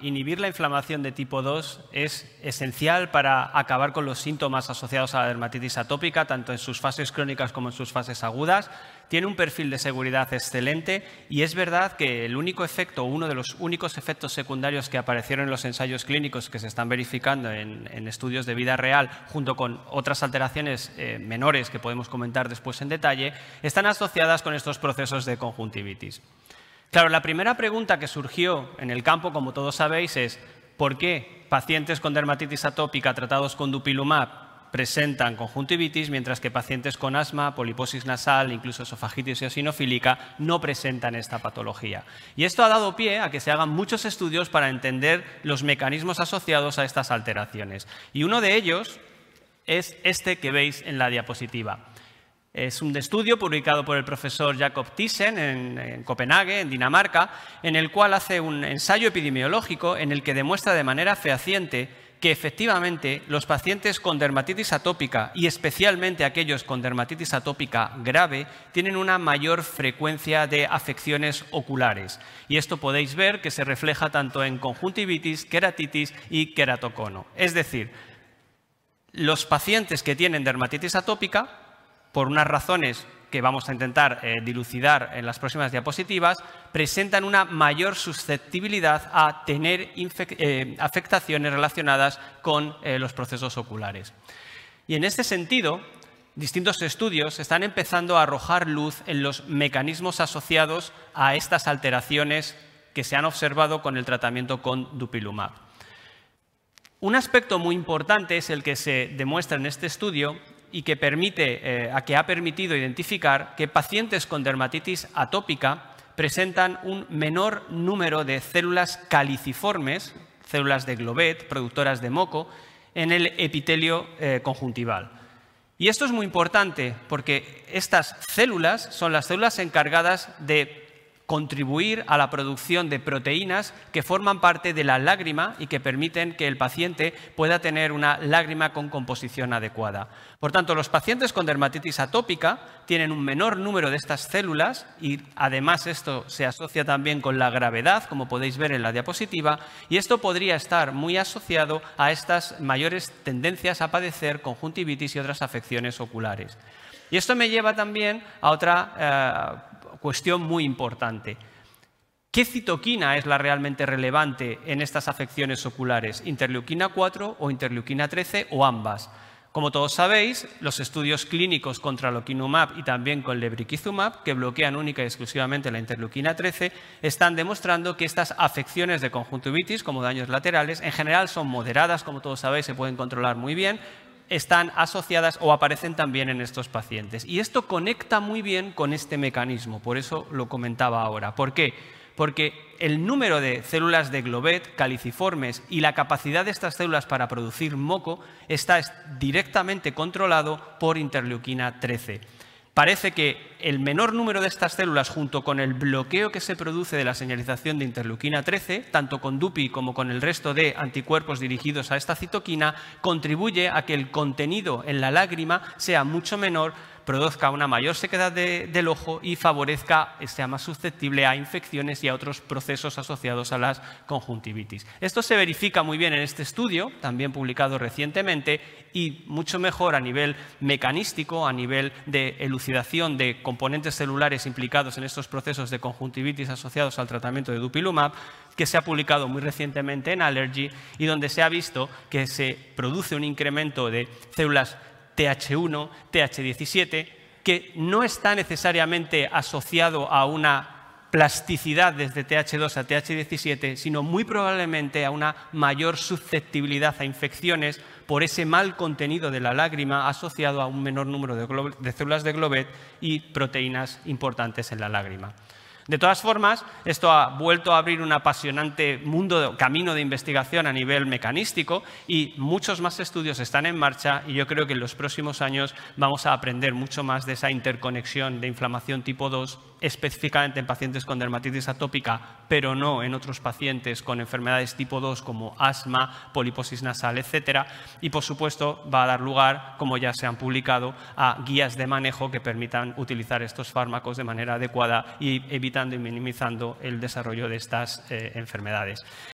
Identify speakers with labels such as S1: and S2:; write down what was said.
S1: Inhibir la inflamación de tipo 2 es esencial para acabar con los síntomas asociados a la dermatitis atópica, tanto en sus fases crónicas como en sus fases agudas. Tiene un perfil de seguridad excelente y es verdad que el único efecto, uno de los únicos efectos secundarios que aparecieron en los ensayos clínicos que se están verificando en, estudios de vida real, junto con otras alteraciones eh, menores que podemos comentar después en detalle, están asociadas con estos procesos de conjuntivitis. Claro, la primera pregunta que surgió en el campo, como todos sabéis, es ¿por qué pacientes con dermatitis atópica tratados con dupilumab presentan conjuntivitis, mientras que pacientes con asma, poliposis nasal, incluso esofagitis eosinofílica, no presentan esta patología. Y esto ha dado pie a que se hagan muchos estudios para entender los mecanismos asociados a estas alteraciones. Y uno de ellos es este que veis en la diapositiva. Es un estudio publicado por el profesor Jacob Thyssen en, Copenhague, en Dinamarca, en el cual hace un ensayo epidemiológico en el que demuestra de manera fehaciente que efectivamente los pacientes con dermatitis atópica y especialmente aquellos con dermatitis atópica grave tienen una mayor frecuencia de afecciones oculares. Y esto podéis ver que se refleja tanto en conjuntivitis, queratitis y queratocono. Es decir, los pacientes que tienen dermatitis atópica por unas razones que vamos a intentar eh, dilucidar en las próximas diapositivas, presentan una mayor susceptibilidad a tener eh, afectaciones relacionadas con eh, los procesos oculares. Y en este sentido, distintos estudios están empezando a arrojar luz en los mecanismos asociados a estas alteraciones que se han observado con el tratamiento con dupilumab. Un aspecto muy importante es el que se demuestra en este estudio y que, permite, eh, que ha permitido identificar que pacientes con dermatitis atópica presentan un menor número de células caliciformes, células de globet, productoras de moco, en el epitelio eh, conjuntival. Y esto es muy importante porque estas células son las células encargadas de contribuir a la producción de proteínas que forman parte de la lágrima y que permiten que el paciente pueda tener una lágrima con composición adecuada. Por tanto, los pacientes con dermatitis atópica tienen un menor número de estas células y además esto se asocia también con la gravedad, como podéis ver en la diapositiva, y esto podría estar muy asociado a estas mayores tendencias a padecer conjuntivitis y otras afecciones oculares. Y esto me lleva también a otra eh, cuestión muy importante. ¿Qué citoquina es la realmente relevante en estas afecciones oculares? ¿Interleuquina 4 o interleuquina 13 o ambas? Como todos sabéis, los estudios clínicos contra loquinumab y también con lebrikizumab, que bloquean única y exclusivamente la interleuquina 13, están demostrando que estas afecciones de conjuntivitis, como daños laterales, en general son moderadas, como todos sabéis, se pueden controlar muy bien, están asociadas o aparecen también en estos pacientes. Y esto conecta muy bien con este mecanismo, por eso lo comentaba ahora. ¿Por qué? Porque el número de células de globet caliciformes y la capacidad de estas células para producir moco está directamente controlado por interleuquina 13. Parece que el menor número de estas células, junto con el bloqueo que se produce de la señalización de interleuquina 13, tanto con DUPI como con el resto de anticuerpos dirigidos a esta citoquina, contribuye a que el contenido en la lágrima sea mucho menor produzca una mayor sequedad del ojo y favorezca, sea más susceptible a infecciones y a otros procesos asociados a las conjuntivitis. Esto se verifica muy bien en este estudio, también publicado recientemente, y mucho mejor a nivel mecanístico, a nivel de elucidación de componentes celulares implicados en estos procesos de conjuntivitis asociados al tratamiento de dupilumab, que se ha publicado muy recientemente en Allergy y donde se ha visto que se produce un incremento de células TH1, TH17, que no está necesariamente asociado a una plasticidad desde TH2 a TH17, sino muy probablemente a una mayor susceptibilidad a infecciones por ese mal contenido de la lágrima asociado a un menor número de, de células de globet y proteínas importantes en la lágrima. De todas formas, esto ha vuelto a abrir un apasionante mundo, camino de investigación a nivel mecanístico y muchos más estudios están en marcha y yo creo que en los próximos años vamos a aprender mucho más de esa interconexión de inflamación tipo 2 específicamente en pacientes con dermatitis atópica, pero no en otros pacientes con enfermedades tipo 2 como asma, poliposis nasal, etc. Y, por supuesto, va a dar lugar, como ya se han publicado, a guías de manejo que permitan utilizar estos fármacos de manera adecuada y evitando y minimizando el desarrollo de estas eh, enfermedades.